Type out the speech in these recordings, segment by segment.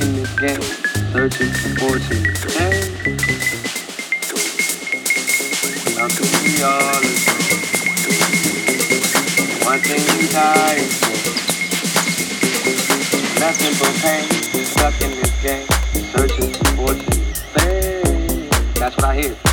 in this game, searching for fortune. Hey. How could we all? One thing we die for. Nothing but pain, stuck in this game, searching for fortune. Hey. That's what I hear.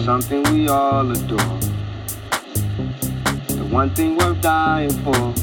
something we all adore. The one thing worth dying for.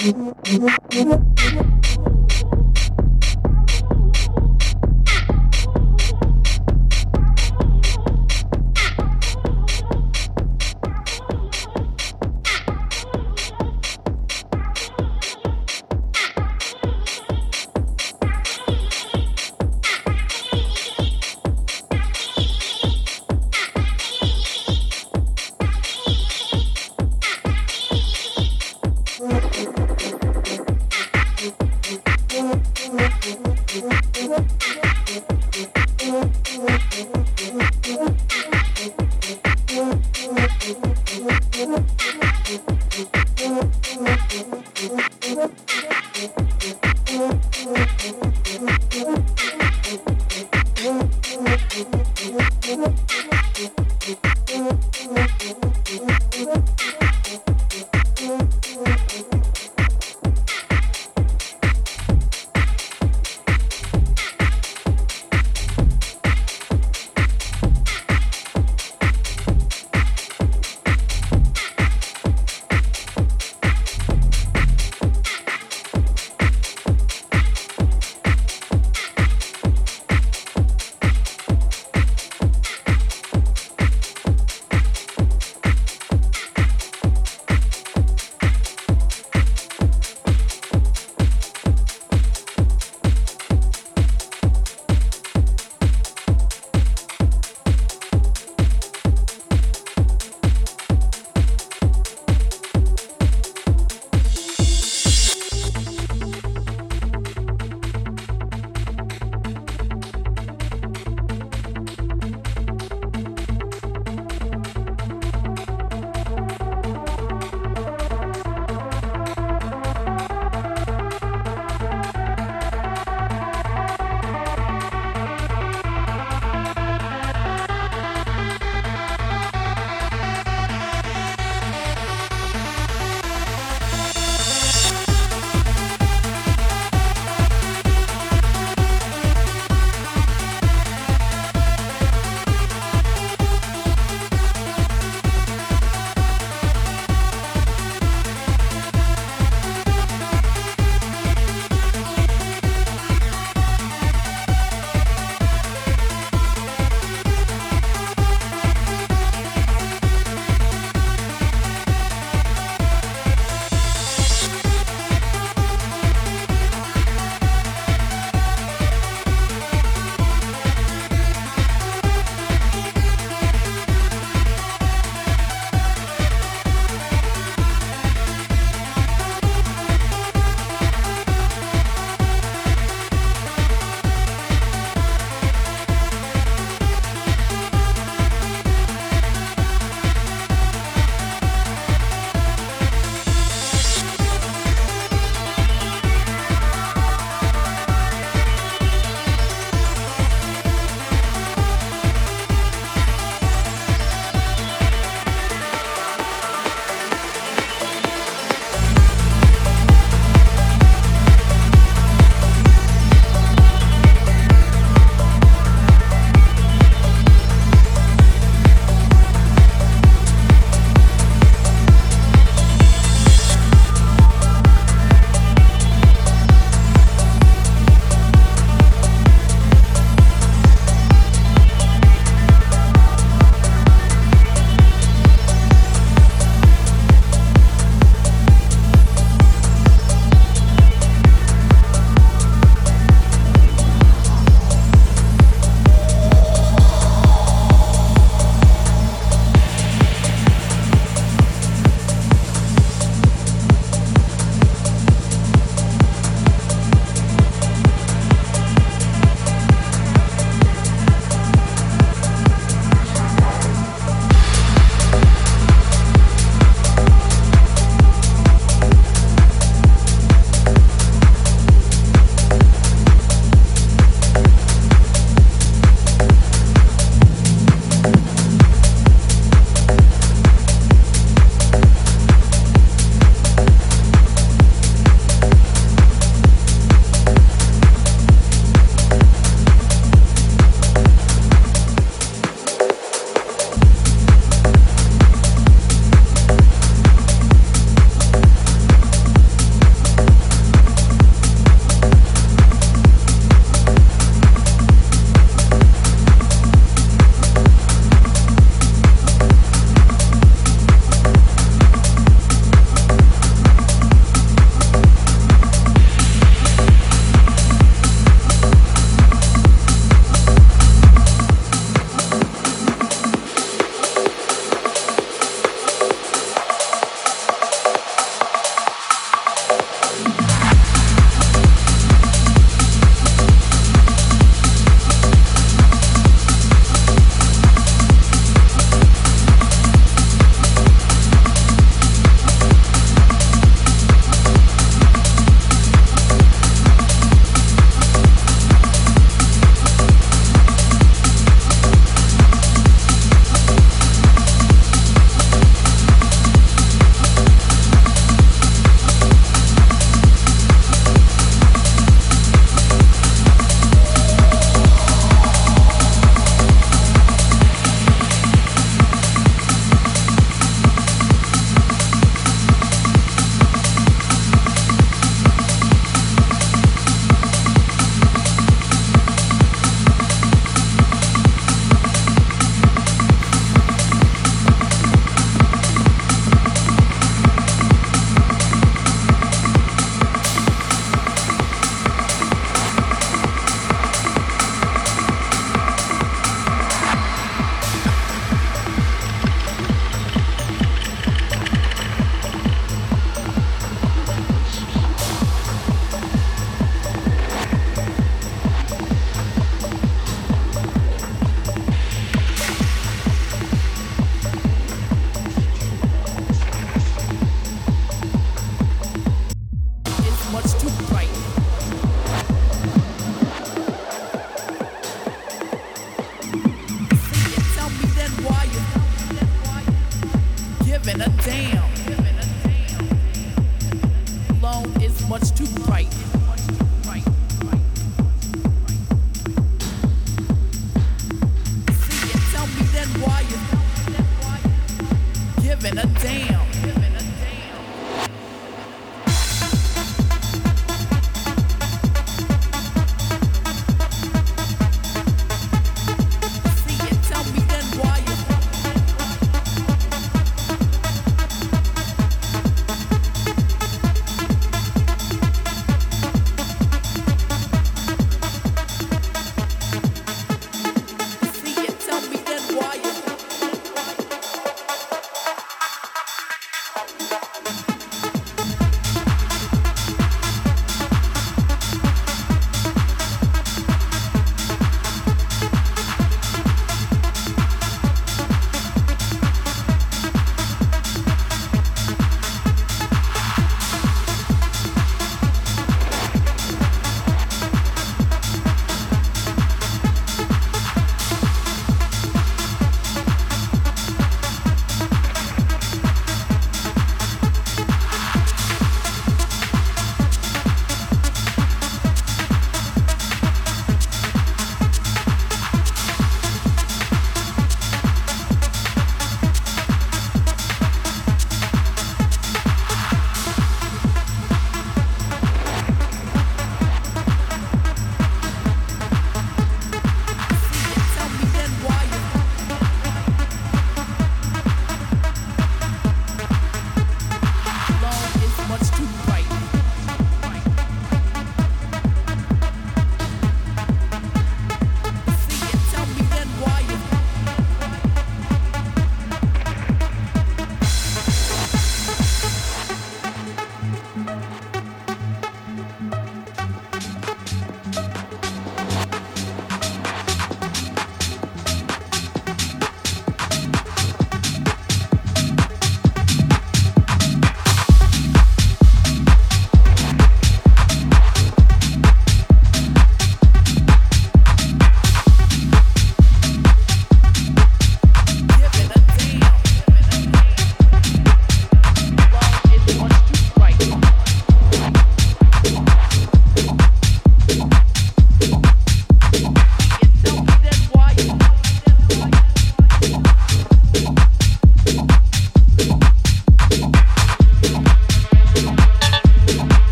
Thank you.